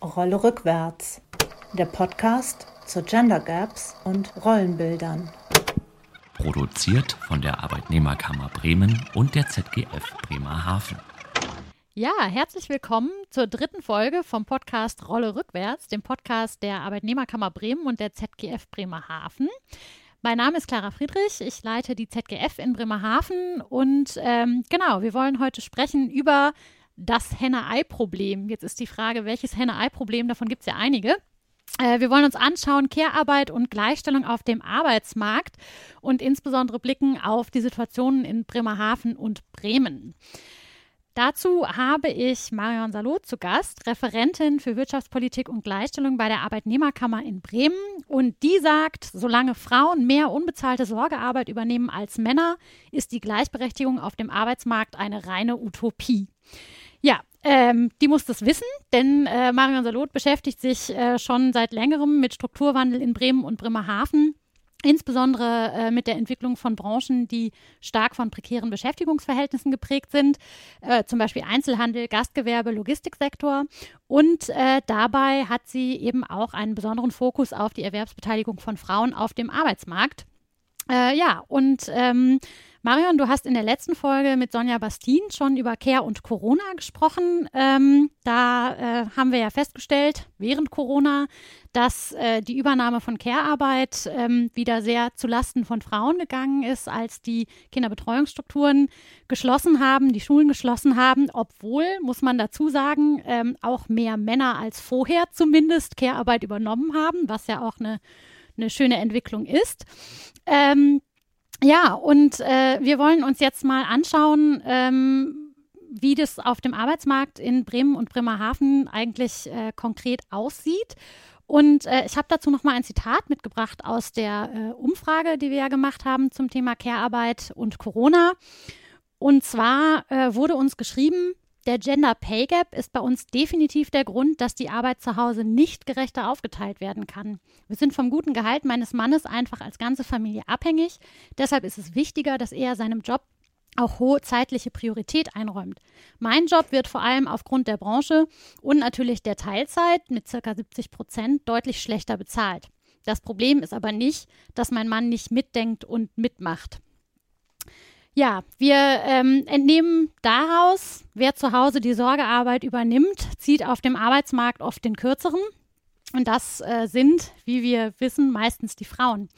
Rolle rückwärts. Der Podcast zu Gender Gaps und Rollenbildern. Produziert von der Arbeitnehmerkammer Bremen und der ZGF Bremerhaven. Ja, herzlich willkommen zur dritten Folge vom Podcast Rolle rückwärts, dem Podcast der Arbeitnehmerkammer Bremen und der ZGF Bremerhaven. Mein Name ist Clara Friedrich, ich leite die ZGF in Bremerhaven und ähm, genau, wir wollen heute sprechen über das Henne-Ei-Problem. Jetzt ist die Frage, welches Henne-Ei-Problem? Davon gibt es ja einige. Äh, wir wollen uns anschauen, Care-Arbeit und Gleichstellung auf dem Arbeitsmarkt und insbesondere blicken auf die Situationen in Bremerhaven und Bremen. Dazu habe ich Marion Salot zu Gast, Referentin für Wirtschaftspolitik und Gleichstellung bei der Arbeitnehmerkammer in Bremen. Und die sagt, solange Frauen mehr unbezahlte Sorgearbeit übernehmen als Männer, ist die Gleichberechtigung auf dem Arbeitsmarkt eine reine Utopie. Ja, ähm, die muss das wissen, denn äh, Marion Salot beschäftigt sich äh, schon seit längerem mit Strukturwandel in Bremen und Bremerhaven. Insbesondere äh, mit der Entwicklung von Branchen, die stark von prekären Beschäftigungsverhältnissen geprägt sind, äh, zum Beispiel Einzelhandel, Gastgewerbe, Logistiksektor. Und äh, dabei hat sie eben auch einen besonderen Fokus auf die Erwerbsbeteiligung von Frauen auf dem Arbeitsmarkt. Äh, ja, und ähm, Marion, du hast in der letzten Folge mit Sonja Bastin schon über Care und Corona gesprochen. Ähm, da äh, haben wir ja festgestellt, während Corona, dass äh, die Übernahme von Care-Arbeit ähm, wieder sehr zulasten von Frauen gegangen ist, als die Kinderbetreuungsstrukturen geschlossen haben, die Schulen geschlossen haben, obwohl, muss man dazu sagen, ähm, auch mehr Männer als vorher zumindest Care-Arbeit übernommen haben, was ja auch eine, eine schöne Entwicklung ist. Ähm, ja, und äh, wir wollen uns jetzt mal anschauen, ähm, wie das auf dem Arbeitsmarkt in Bremen und Bremerhaven eigentlich äh, konkret aussieht. Und äh, ich habe dazu noch mal ein Zitat mitgebracht aus der äh, Umfrage, die wir ja gemacht haben zum Thema Care-Arbeit und Corona. Und zwar äh, wurde uns geschrieben, der Gender Pay Gap ist bei uns definitiv der Grund, dass die Arbeit zu Hause nicht gerechter aufgeteilt werden kann. Wir sind vom guten Gehalt meines Mannes einfach als ganze Familie abhängig. Deshalb ist es wichtiger, dass er seinem Job auch hohe zeitliche Priorität einräumt. Mein Job wird vor allem aufgrund der Branche und natürlich der Teilzeit mit ca. 70 Prozent deutlich schlechter bezahlt. Das Problem ist aber nicht, dass mein Mann nicht mitdenkt und mitmacht. Ja, wir ähm, entnehmen daraus, wer zu Hause die Sorgearbeit übernimmt, zieht auf dem Arbeitsmarkt oft den kürzeren. Und das äh, sind, wie wir wissen, meistens die Frauen.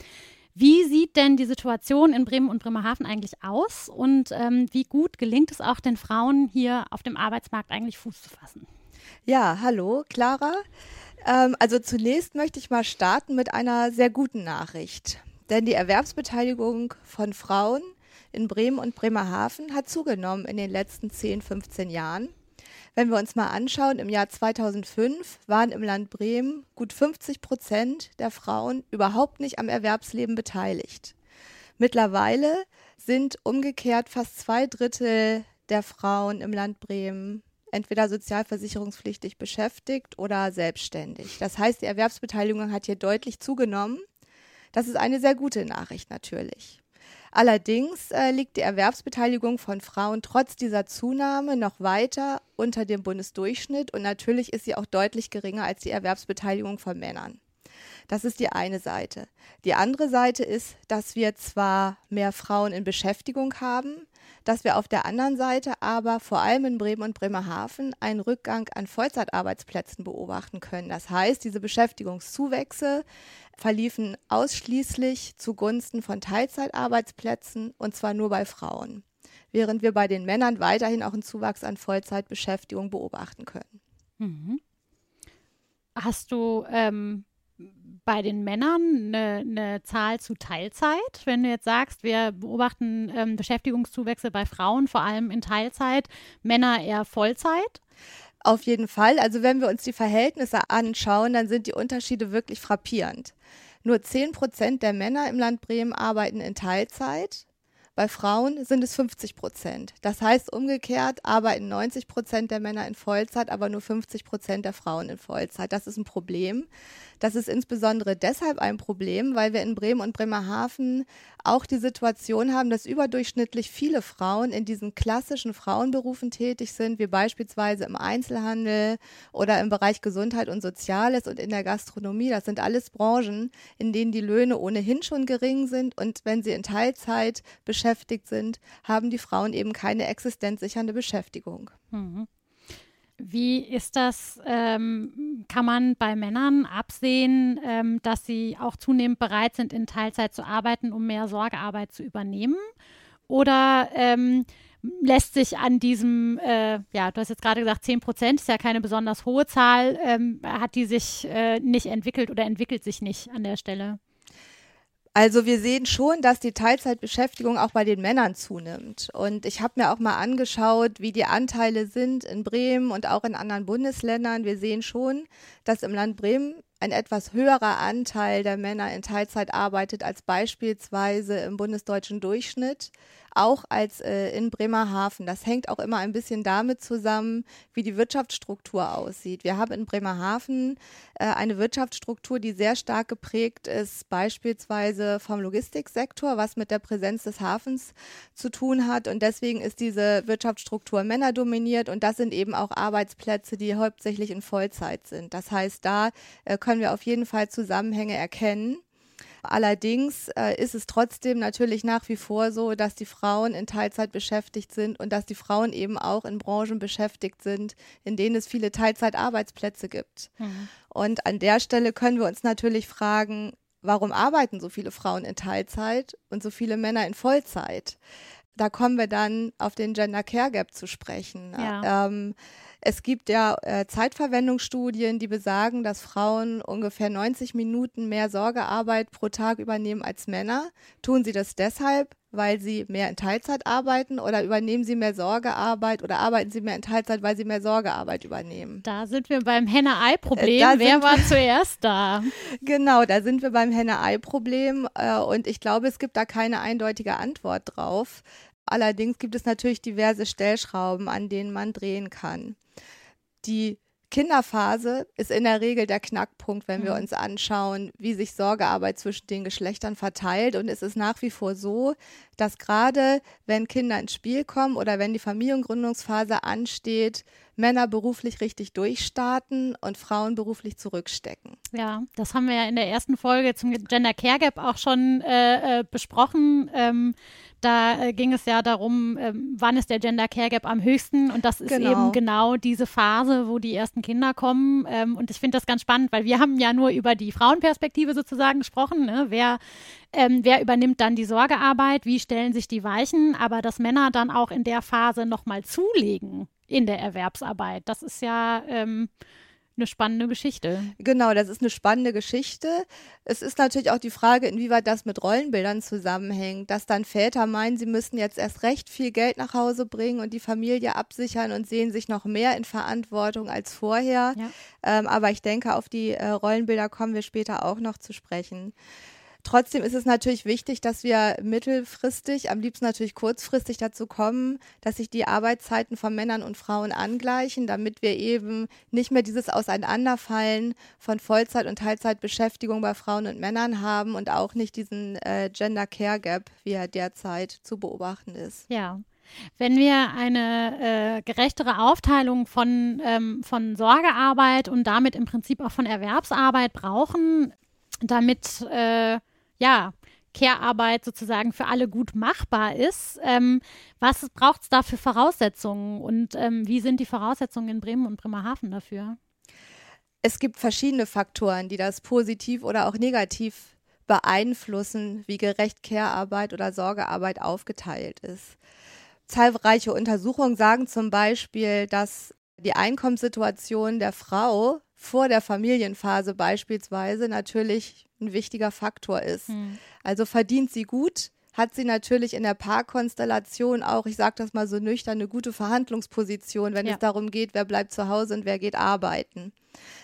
Wie sieht denn die Situation in Bremen und Bremerhaven eigentlich aus? Und ähm, wie gut gelingt es auch den Frauen hier auf dem Arbeitsmarkt eigentlich Fuß zu fassen? Ja, hallo, Clara. Ähm, also zunächst möchte ich mal starten mit einer sehr guten Nachricht. Denn die Erwerbsbeteiligung von Frauen in Bremen und Bremerhaven hat zugenommen in den letzten 10, 15 Jahren. Wenn wir uns mal anschauen, im Jahr 2005 waren im Land Bremen gut 50 Prozent der Frauen überhaupt nicht am Erwerbsleben beteiligt. Mittlerweile sind umgekehrt fast zwei Drittel der Frauen im Land Bremen entweder sozialversicherungspflichtig beschäftigt oder selbstständig. Das heißt, die Erwerbsbeteiligung hat hier deutlich zugenommen. Das ist eine sehr gute Nachricht natürlich. Allerdings äh, liegt die Erwerbsbeteiligung von Frauen trotz dieser Zunahme noch weiter unter dem Bundesdurchschnitt und natürlich ist sie auch deutlich geringer als die Erwerbsbeteiligung von Männern. Das ist die eine Seite. Die andere Seite ist, dass wir zwar mehr Frauen in Beschäftigung haben, dass wir auf der anderen Seite aber vor allem in Bremen und Bremerhaven einen Rückgang an Vollzeitarbeitsplätzen beobachten können. Das heißt, diese Beschäftigungszuwächse verliefen ausschließlich zugunsten von Teilzeitarbeitsplätzen und zwar nur bei Frauen, während wir bei den Männern weiterhin auch einen Zuwachs an Vollzeitbeschäftigung beobachten können. Mhm. Hast du ähm, bei den Männern eine, eine, Zahl zu Teilzeit? Wenn du jetzt sagst, wir beobachten ähm, Beschäftigungszuwächse bei Frauen, vor allem in Teilzeit, Männer eher Vollzeit? Auf jeden Fall. Also wenn wir uns die Verhältnisse anschauen, dann sind die Unterschiede wirklich frappierend. Nur 10 Prozent der Männer im Land Bremen arbeiten in Teilzeit bei Frauen sind es 50 Prozent. Das heißt, umgekehrt arbeiten 90 Prozent der Männer in Vollzeit, aber nur 50 Prozent der Frauen in Vollzeit. Das ist ein Problem. Das ist insbesondere deshalb ein Problem, weil wir in Bremen und Bremerhaven auch die Situation haben, dass überdurchschnittlich viele Frauen in diesen klassischen Frauenberufen tätig sind, wie beispielsweise im Einzelhandel oder im Bereich Gesundheit und Soziales und in der Gastronomie. Das sind alles Branchen, in denen die Löhne ohnehin schon gering sind und wenn sie in Teilzeit beschäftigt sind, haben die Frauen eben keine existenzsichernde Beschäftigung. Mhm. Wie ist das? Ähm, kann man bei Männern absehen, ähm, dass sie auch zunehmend bereit sind, in Teilzeit zu arbeiten, um mehr Sorgearbeit zu übernehmen? Oder ähm, lässt sich an diesem, äh, ja, du hast jetzt gerade gesagt, 10 Prozent ist ja keine besonders hohe Zahl, ähm, hat die sich äh, nicht entwickelt oder entwickelt sich nicht an der Stelle? Also wir sehen schon, dass die Teilzeitbeschäftigung auch bei den Männern zunimmt. Und ich habe mir auch mal angeschaut, wie die Anteile sind in Bremen und auch in anderen Bundesländern. Wir sehen schon, dass im Land Bremen ein etwas höherer Anteil der Männer in Teilzeit arbeitet als beispielsweise im bundesdeutschen Durchschnitt auch als äh, in Bremerhaven. Das hängt auch immer ein bisschen damit zusammen, wie die Wirtschaftsstruktur aussieht. Wir haben in Bremerhaven äh, eine Wirtschaftsstruktur, die sehr stark geprägt ist, beispielsweise vom Logistiksektor, was mit der Präsenz des Hafens zu tun hat. Und deswegen ist diese Wirtschaftsstruktur männerdominiert und das sind eben auch Arbeitsplätze, die hauptsächlich in Vollzeit sind. Das heißt, da äh, können wir auf jeden Fall Zusammenhänge erkennen. Allerdings äh, ist es trotzdem natürlich nach wie vor so, dass die Frauen in Teilzeit beschäftigt sind und dass die Frauen eben auch in Branchen beschäftigt sind, in denen es viele Teilzeitarbeitsplätze gibt. Mhm. Und an der Stelle können wir uns natürlich fragen, warum arbeiten so viele Frauen in Teilzeit und so viele Männer in Vollzeit? Da kommen wir dann auf den Gender Care Gap zu sprechen. Ja. Ähm, es gibt ja äh, Zeitverwendungsstudien, die besagen, dass Frauen ungefähr 90 Minuten mehr Sorgearbeit pro Tag übernehmen als Männer. Tun sie das deshalb, weil sie mehr in Teilzeit arbeiten oder übernehmen sie mehr Sorgearbeit oder arbeiten sie mehr in Teilzeit, weil sie mehr Sorgearbeit übernehmen? Da sind wir beim Henne-Ei-Problem. Äh, Wer war zuerst da? Genau, da sind wir beim Henne-Ei-Problem äh, und ich glaube, es gibt da keine eindeutige Antwort drauf. Allerdings gibt es natürlich diverse Stellschrauben, an denen man drehen kann. Die Kinderphase ist in der Regel der Knackpunkt, wenn wir mhm. uns anschauen, wie sich Sorgearbeit zwischen den Geschlechtern verteilt. Und es ist nach wie vor so, dass gerade wenn Kinder ins Spiel kommen oder wenn die Familiengründungsphase ansteht, Männer beruflich richtig durchstarten und Frauen beruflich zurückstecken. Ja, das haben wir ja in der ersten Folge zum Gender Care Gap auch schon äh, äh, besprochen. Ähm, da äh, ging es ja darum, ähm, wann ist der Gender Care Gap am höchsten und das ist genau. eben genau diese Phase, wo die ersten Kinder kommen. Ähm, und ich finde das ganz spannend, weil wir haben ja nur über die Frauenperspektive sozusagen gesprochen. Ne? Wer ähm, wer übernimmt dann die Sorgearbeit? Wie stellen sich die Weichen? Aber dass Männer dann auch in der Phase nochmal zulegen in der Erwerbsarbeit, das ist ja ähm, eine spannende Geschichte. Genau, das ist eine spannende Geschichte. Es ist natürlich auch die Frage, inwieweit das mit Rollenbildern zusammenhängt, dass dann Väter meinen, sie müssen jetzt erst recht viel Geld nach Hause bringen und die Familie absichern und sehen sich noch mehr in Verantwortung als vorher. Ja. Ähm, aber ich denke, auf die äh, Rollenbilder kommen wir später auch noch zu sprechen. Trotzdem ist es natürlich wichtig, dass wir mittelfristig, am liebsten natürlich kurzfristig dazu kommen, dass sich die Arbeitszeiten von Männern und Frauen angleichen, damit wir eben nicht mehr dieses Auseinanderfallen von Vollzeit- und Teilzeitbeschäftigung bei Frauen und Männern haben und auch nicht diesen äh, Gender Care Gap, wie er derzeit zu beobachten ist. Ja. Wenn wir eine äh, gerechtere Aufteilung von, ähm, von Sorgearbeit und damit im Prinzip auch von Erwerbsarbeit brauchen, damit äh, ja, Care-Arbeit sozusagen für alle gut machbar ist. Ähm, was braucht es da für Voraussetzungen und ähm, wie sind die Voraussetzungen in Bremen und Bremerhaven dafür? Es gibt verschiedene Faktoren, die das positiv oder auch negativ beeinflussen, wie gerecht Care-Arbeit oder Sorgearbeit aufgeteilt ist. Zahlreiche Untersuchungen sagen zum Beispiel, dass die Einkommenssituation der Frau vor der Familienphase beispielsweise natürlich ein wichtiger Faktor ist. Hm. Also verdient sie gut, hat sie natürlich in der Paarkonstellation auch, ich sage das mal so nüchtern, eine gute Verhandlungsposition, wenn ja. es darum geht, wer bleibt zu Hause und wer geht arbeiten.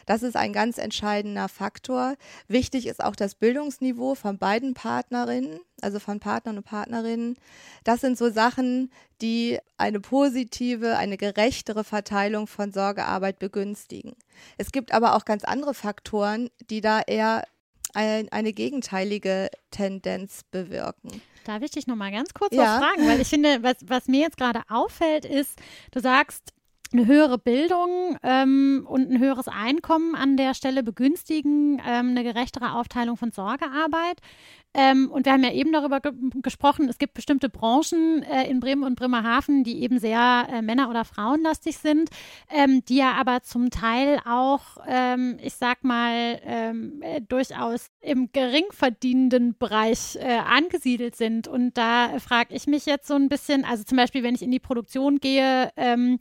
Das ist ein ganz entscheidender Faktor. Wichtig ist auch das Bildungsniveau von beiden Partnerinnen, also von Partnern und Partnerinnen. Das sind so Sachen, die eine positive, eine gerechtere Verteilung von Sorgearbeit begünstigen. Es gibt aber auch ganz andere Faktoren, die da eher ein, eine gegenteilige Tendenz bewirken. Darf ich dich noch mal ganz kurz ja. was fragen? Weil ich finde, was, was mir jetzt gerade auffällt, ist, du sagst, eine höhere Bildung ähm, und ein höheres Einkommen an der Stelle begünstigen ähm, eine gerechtere Aufteilung von Sorgearbeit. Ähm, und wir haben ja eben darüber ge gesprochen, es gibt bestimmte Branchen äh, in Bremen und Bremerhaven, die eben sehr äh, männer- oder frauenlastig sind, ähm, die ja aber zum Teil auch, ähm, ich sag mal, ähm, äh, durchaus im geringverdienenden Bereich äh, angesiedelt sind. Und da frage ich mich jetzt so ein bisschen, also zum Beispiel, wenn ich in die Produktion gehe, ähm,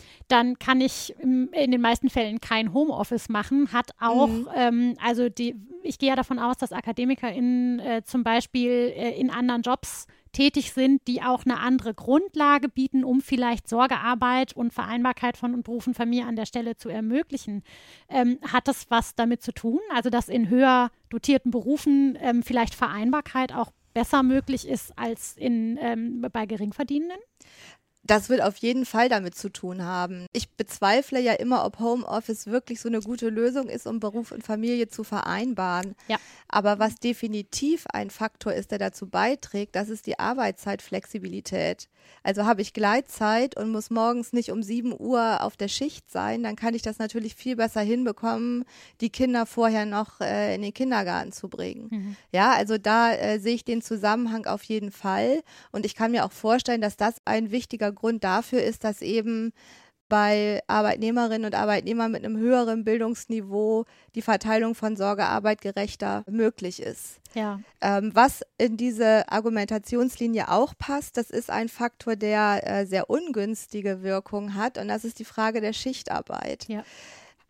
kann ich im, in den meisten Fällen kein Homeoffice machen, hat auch, mhm. Ähm, also die, ich gehe ja davon aus, dass AkademikerInnen äh, zum Beispiel Beispiel äh, in anderen Jobs tätig sind, die auch eine andere Grundlage bieten, um vielleicht Sorgearbeit und Vereinbarkeit von Beruf und Familie an der Stelle zu ermöglichen. Ähm, hat das was damit zu tun? Also, dass in höher dotierten Berufen ähm, vielleicht Vereinbarkeit auch besser möglich ist als in, ähm, bei Geringverdienenden? Das wird auf jeden Fall damit zu tun haben. Ich bezweifle ja immer, ob Homeoffice wirklich so eine gute Lösung ist, um Beruf und Familie zu vereinbaren. Ja. Aber was definitiv ein Faktor ist, der dazu beiträgt, das ist die Arbeitszeitflexibilität. Also habe ich Gleitzeit und muss morgens nicht um 7 Uhr auf der Schicht sein, dann kann ich das natürlich viel besser hinbekommen, die Kinder vorher noch äh, in den Kindergarten zu bringen. Mhm. Ja, also da äh, sehe ich den Zusammenhang auf jeden Fall. Und ich kann mir auch vorstellen, dass das ein wichtiger Grund dafür ist, dass eben bei Arbeitnehmerinnen und Arbeitnehmern mit einem höheren Bildungsniveau die Verteilung von Sorgearbeit gerechter möglich ist. Ja. Ähm, was in diese Argumentationslinie auch passt, das ist ein Faktor, der äh, sehr ungünstige Wirkung hat und das ist die Frage der Schichtarbeit. Ja.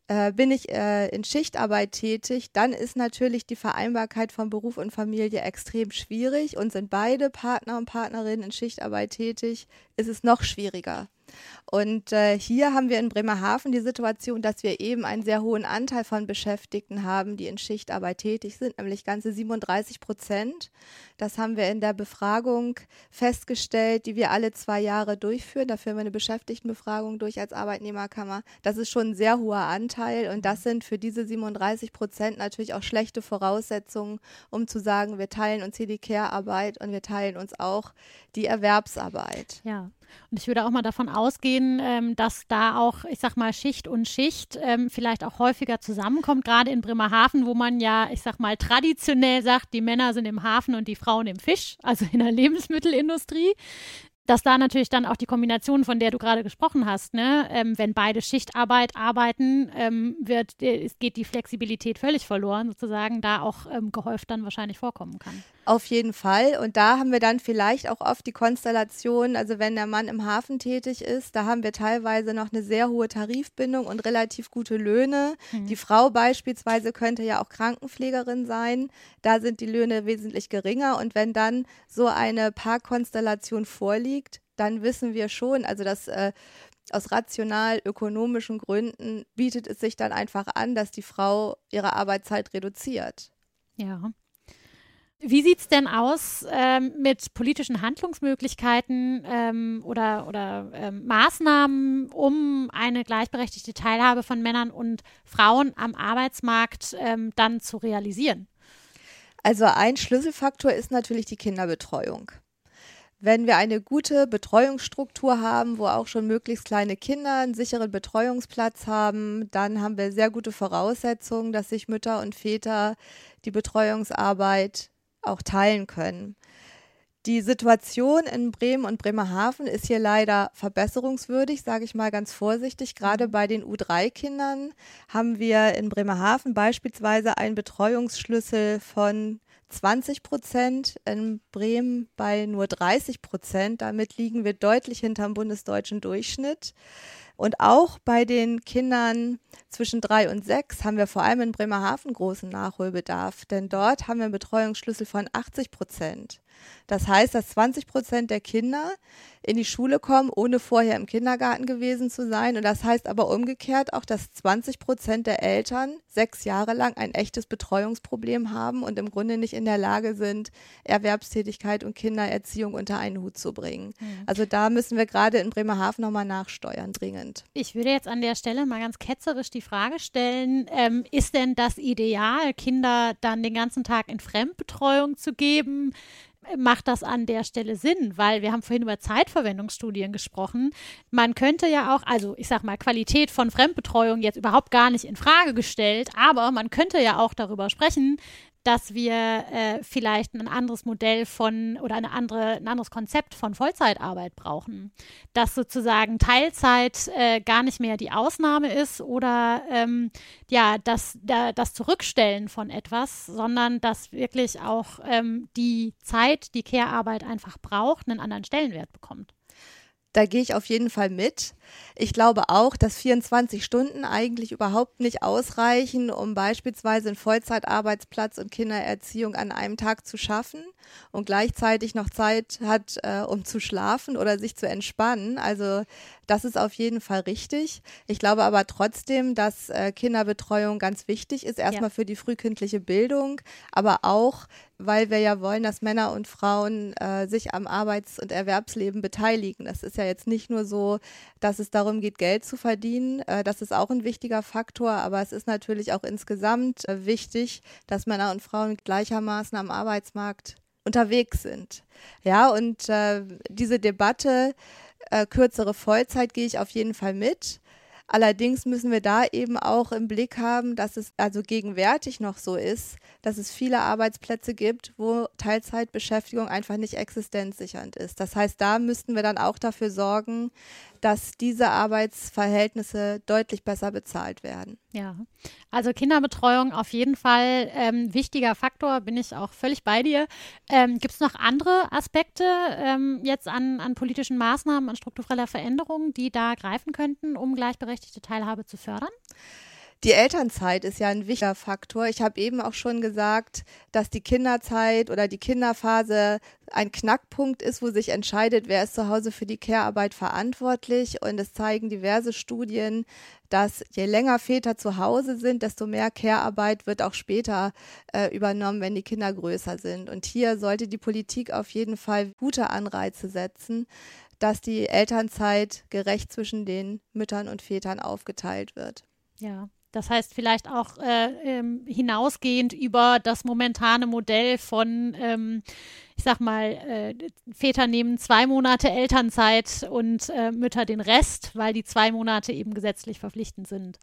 Äh, bin ich äh, in Schichtarbeit tätig, dann ist natürlich die Vereinbarkeit von Beruf und Familie extrem schwierig und sind beide Partner und Partnerinnen in Schichtarbeit tätig, ist es noch schwieriger. Und äh, hier haben wir in Bremerhaven die Situation, dass wir eben einen sehr hohen Anteil von Beschäftigten haben, die in Schichtarbeit tätig sind, nämlich ganze 37 Prozent. Das haben wir in der Befragung festgestellt, die wir alle zwei Jahre durchführen. Da führen wir eine Beschäftigtenbefragung durch als Arbeitnehmerkammer. Das ist schon ein sehr hoher Anteil und das sind für diese 37 Prozent natürlich auch schlechte Voraussetzungen, um zu sagen, wir teilen uns hier die Care-Arbeit und wir teilen uns auch die Erwerbsarbeit. Ja. Und ich würde auch mal davon ausgehen, ähm, dass da auch, ich sag mal, Schicht und Schicht ähm, vielleicht auch häufiger zusammenkommt, gerade in Bremerhaven, wo man ja, ich sag mal, traditionell sagt, die Männer sind im Hafen und die Frauen im Fisch, also in der Lebensmittelindustrie dass da natürlich dann auch die Kombination, von der du gerade gesprochen hast, ne, ähm, wenn beide Schichtarbeit arbeiten, ähm, wird, äh, geht die Flexibilität völlig verloren, sozusagen, da auch ähm, gehäuft dann wahrscheinlich vorkommen kann. Auf jeden Fall. Und da haben wir dann vielleicht auch oft die Konstellation, also wenn der Mann im Hafen tätig ist, da haben wir teilweise noch eine sehr hohe Tarifbindung und relativ gute Löhne. Mhm. Die Frau beispielsweise könnte ja auch Krankenpflegerin sein. Da sind die Löhne wesentlich geringer. Und wenn dann so eine Paarkonstellation vorliegt, dann wissen wir schon, also dass äh, aus rational ökonomischen Gründen bietet es sich dann einfach an, dass die Frau ihre Arbeitszeit reduziert. Ja. Wie sieht es denn aus ähm, mit politischen Handlungsmöglichkeiten ähm, oder, oder ähm, Maßnahmen, um eine gleichberechtigte Teilhabe von Männern und Frauen am Arbeitsmarkt ähm, dann zu realisieren? Also ein Schlüsselfaktor ist natürlich die Kinderbetreuung. Wenn wir eine gute Betreuungsstruktur haben, wo auch schon möglichst kleine Kinder einen sicheren Betreuungsplatz haben, dann haben wir sehr gute Voraussetzungen, dass sich Mütter und Väter die Betreuungsarbeit auch teilen können. Die Situation in Bremen und Bremerhaven ist hier leider verbesserungswürdig, sage ich mal ganz vorsichtig. Gerade mhm. bei den U3-Kindern haben wir in Bremerhaven beispielsweise einen Betreuungsschlüssel von 20 Prozent, in Bremen bei nur 30 Prozent. Damit liegen wir deutlich hinterm bundesdeutschen Durchschnitt. Und auch bei den Kindern zwischen drei und sechs haben wir vor allem in Bremerhaven großen Nachholbedarf, denn dort haben wir einen Betreuungsschlüssel von 80 Prozent. Das heißt, dass 20 Prozent der Kinder in die Schule kommen, ohne vorher im Kindergarten gewesen zu sein. Und das heißt aber umgekehrt auch, dass 20 Prozent der Eltern sechs Jahre lang ein echtes Betreuungsproblem haben und im Grunde nicht in der Lage sind, Erwerbstätigkeit und Kindererziehung unter einen Hut zu bringen. Mhm. Also da müssen wir gerade in Bremerhaven nochmal nachsteuern, dringend. Ich würde jetzt an der Stelle mal ganz ketzerisch die Frage stellen, ähm, ist denn das Ideal, Kinder dann den ganzen Tag in Fremdbetreuung zu geben? Macht das an der Stelle Sinn, weil wir haben vorhin über Zeitverwendungsstudien gesprochen. Man könnte ja auch, also ich sag mal, Qualität von Fremdbetreuung jetzt überhaupt gar nicht in Frage gestellt, aber man könnte ja auch darüber sprechen, dass wir äh, vielleicht ein anderes Modell von oder eine andere, ein anderes Konzept von Vollzeitarbeit brauchen. Dass sozusagen Teilzeit äh, gar nicht mehr die Ausnahme ist oder ähm, ja, das, da, das Zurückstellen von etwas, sondern dass wirklich auch ähm, die Zeit, die Care-Arbeit einfach braucht, einen anderen Stellenwert bekommt. Da gehe ich auf jeden Fall mit. Ich glaube auch, dass 24 Stunden eigentlich überhaupt nicht ausreichen, um beispielsweise einen Vollzeitarbeitsplatz und Kindererziehung an einem Tag zu schaffen und gleichzeitig noch Zeit hat, äh, um zu schlafen oder sich zu entspannen. Also das ist auf jeden Fall richtig. Ich glaube aber trotzdem, dass äh, Kinderbetreuung ganz wichtig ist, erstmal ja. für die frühkindliche Bildung, aber auch, weil wir ja wollen, dass Männer und Frauen äh, sich am Arbeits- und Erwerbsleben beteiligen. Das ist ja jetzt nicht nur so, dass es darum geht, Geld zu verdienen. Äh, das ist auch ein wichtiger Faktor, aber es ist natürlich auch insgesamt äh, wichtig, dass Männer und Frauen gleichermaßen am Arbeitsmarkt unterwegs sind. Ja, und äh, diese Debatte, äh, kürzere Vollzeit, gehe ich auf jeden Fall mit. Allerdings müssen wir da eben auch im Blick haben, dass es also gegenwärtig noch so ist, dass es viele Arbeitsplätze gibt, wo Teilzeitbeschäftigung einfach nicht existenzsichernd ist. Das heißt, da müssten wir dann auch dafür sorgen, dass diese Arbeitsverhältnisse deutlich besser bezahlt werden. Ja, also Kinderbetreuung auf jeden Fall ähm, wichtiger Faktor, bin ich auch völlig bei dir. Ähm, Gibt es noch andere Aspekte ähm, jetzt an, an politischen Maßnahmen, an struktureller Veränderung, die da greifen könnten, um gleichberechtigte Teilhabe zu fördern? Die Elternzeit ist ja ein wichtiger Faktor. Ich habe eben auch schon gesagt, dass die Kinderzeit oder die Kinderphase ein Knackpunkt ist, wo sich entscheidet, wer ist zu Hause für die Care-Arbeit verantwortlich. Und es zeigen diverse Studien, dass je länger Väter zu Hause sind, desto mehr Care-Arbeit wird auch später äh, übernommen, wenn die Kinder größer sind. Und hier sollte die Politik auf jeden Fall gute Anreize setzen, dass die Elternzeit gerecht zwischen den Müttern und Vätern aufgeteilt wird. Ja, das heißt, vielleicht auch äh, ähm, hinausgehend über das momentane Modell von, ähm, ich sag mal, äh, Väter nehmen zwei Monate Elternzeit und äh, Mütter den Rest, weil die zwei Monate eben gesetzlich verpflichtend sind.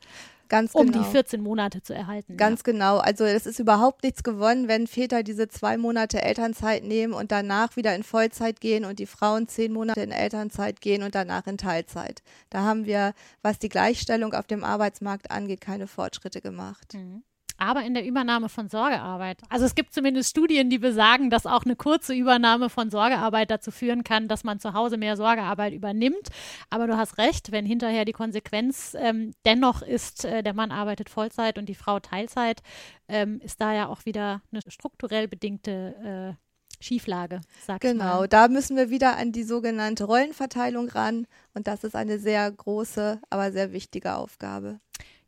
Ganz genau. Um die 14 genau. Monate zu erhalten. Ganz ja. genau. Also es ist überhaupt nichts gewonnen, wenn Väter diese zwei Monate Elternzeit nehmen und danach wieder in Vollzeit gehen und die Frauen zehn Monate in Elternzeit gehen und danach in Teilzeit. Da haben wir, was die Gleichstellung auf dem Arbeitsmarkt angeht, keine Fortschritte gemacht. Mhm aber in der Übernahme von Sorgearbeit. Also es gibt zumindest Studien, die besagen, dass auch eine kurze Übernahme von Sorgearbeit dazu führen kann, dass man zu Hause mehr Sorgearbeit übernimmt. Aber du hast recht, wenn hinterher die Konsequenz ähm, dennoch ist, äh, der Mann arbeitet Vollzeit und die Frau Teilzeit, ähm, ist da ja auch wieder eine strukturell bedingte äh, Schieflage, sag Genau, da müssen wir wieder an die sogenannte Rollenverteilung ran und das ist eine sehr große, aber sehr wichtige Aufgabe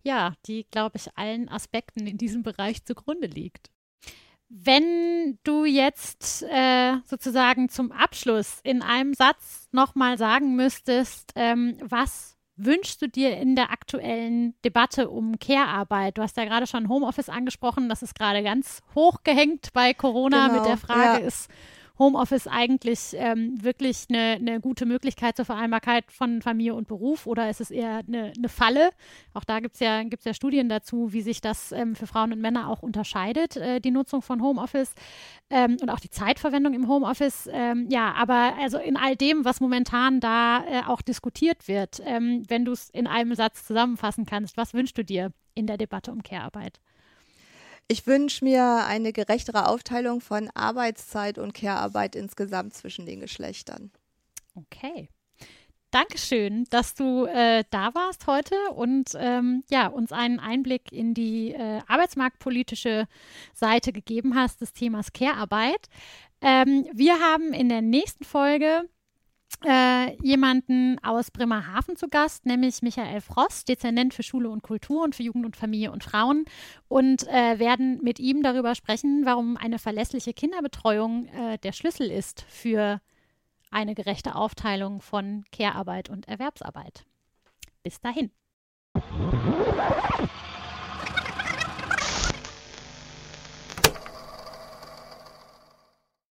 ja, die, glaube ich, allen Aspekten in diesem Bereich zugrunde liegt. Wenn du jetzt äh, sozusagen zum Abschluss in einem Satz nochmal sagen müsstest, ähm, was wünschst du dir in der aktuellen Debatte um Care-Arbeit? Du hast ja gerade schon Homeoffice angesprochen, das ist gerade ganz hoch gehängt bei Corona genau, mit der Frage, ja. ist Homeoffice eigentlich ähm, wirklich eine, eine gute Möglichkeit zur Vereinbarkeit von Familie und Beruf oder ist es eher eine, eine Falle? Auch da gibt es ja, gibt's ja Studien dazu, wie sich das ähm, für Frauen und Männer auch unterscheidet, äh, die Nutzung von Homeoffice ähm, und auch die Zeitverwendung im Homeoffice. Ähm, ja, aber also in all dem, was momentan da äh, auch diskutiert wird, ähm, wenn du es in einem Satz zusammenfassen kannst, was wünschst du dir in der Debatte um Care-Arbeit? Ich wünsche mir eine gerechtere Aufteilung von Arbeitszeit und Care-Arbeit insgesamt zwischen den Geschlechtern. Okay. Dankeschön, dass du äh, da warst heute und ähm, ja, uns einen Einblick in die äh, arbeitsmarktpolitische Seite gegeben hast des Themas Care-Arbeit. Ähm, wir haben in der nächsten Folge äh, jemanden aus Bremerhaven zu Gast, nämlich Michael Frost, Dezernent für Schule und Kultur und für Jugend und Familie und Frauen und äh, werden mit ihm darüber sprechen, warum eine verlässliche Kinderbetreuung äh, der Schlüssel ist für eine gerechte Aufteilung von Care-Arbeit und Erwerbsarbeit. Bis dahin.